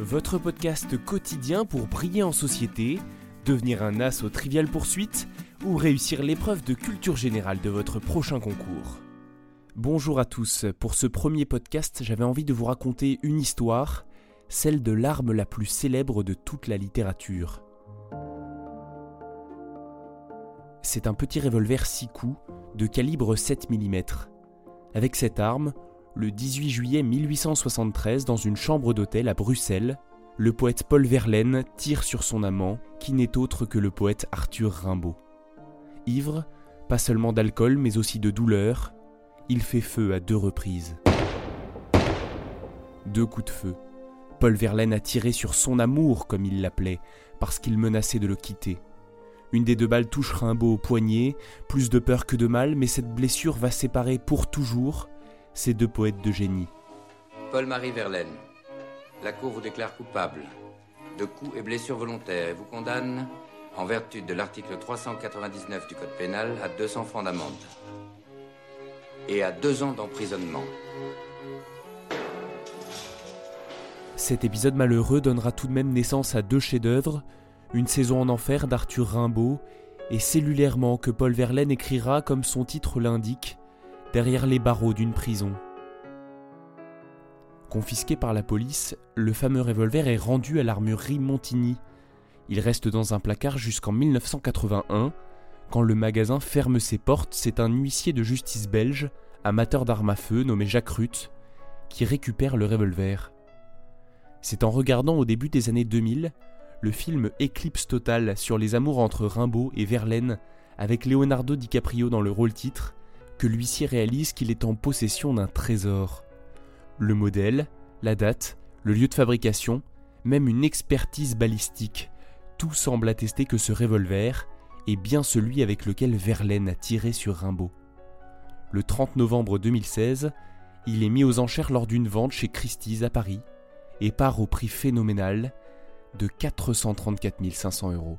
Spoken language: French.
Votre podcast quotidien pour briller en société, devenir un as aux triviales poursuites ou réussir l'épreuve de culture générale de votre prochain concours. Bonjour à tous, pour ce premier podcast j'avais envie de vous raconter une histoire, celle de l'arme la plus célèbre de toute la littérature. C'est un petit revolver 6 coups de calibre 7 mm. Avec cette arme, le 18 juillet 1873, dans une chambre d'hôtel à Bruxelles, le poète Paul Verlaine tire sur son amant, qui n'est autre que le poète Arthur Rimbaud. Ivre, pas seulement d'alcool mais aussi de douleur, il fait feu à deux reprises. Deux coups de feu. Paul Verlaine a tiré sur son amour, comme il l'appelait, parce qu'il menaçait de le quitter. Une des deux balles touche Rimbaud au poignet, plus de peur que de mal, mais cette blessure va séparer pour toujours ces deux poètes de génie. Paul-Marie Verlaine, la Cour vous déclare coupable de coups et blessures volontaires et vous condamne en vertu de l'article 399 du Code pénal, à 200 francs d'amende et à deux ans d'emprisonnement. Cet épisode malheureux donnera tout de même naissance à deux chefs-d'œuvre, Une saison en enfer d'Arthur Rimbaud, et cellulairement que Paul Verlaine écrira, comme son titre l'indique, derrière les barreaux d'une prison. Confisqué par la police, le fameux revolver est rendu à l'armurerie Montigny, il reste dans un placard jusqu'en 1981. Quand le magasin ferme ses portes, c'est un huissier de justice belge, amateur d'armes à feu nommé Jacques Ruth, qui récupère le revolver. C'est en regardant au début des années 2000 le film Éclipse totale sur les amours entre Rimbaud et Verlaine, avec Leonardo DiCaprio dans le rôle titre, que l'huissier réalise qu'il est en possession d'un trésor. Le modèle, la date, le lieu de fabrication, même une expertise balistique tout semble attester que ce revolver est bien celui avec lequel Verlaine a tiré sur Rimbaud. Le 30 novembre 2016, il est mis aux enchères lors d'une vente chez Christie's à Paris et part au prix phénoménal de 434 500 euros.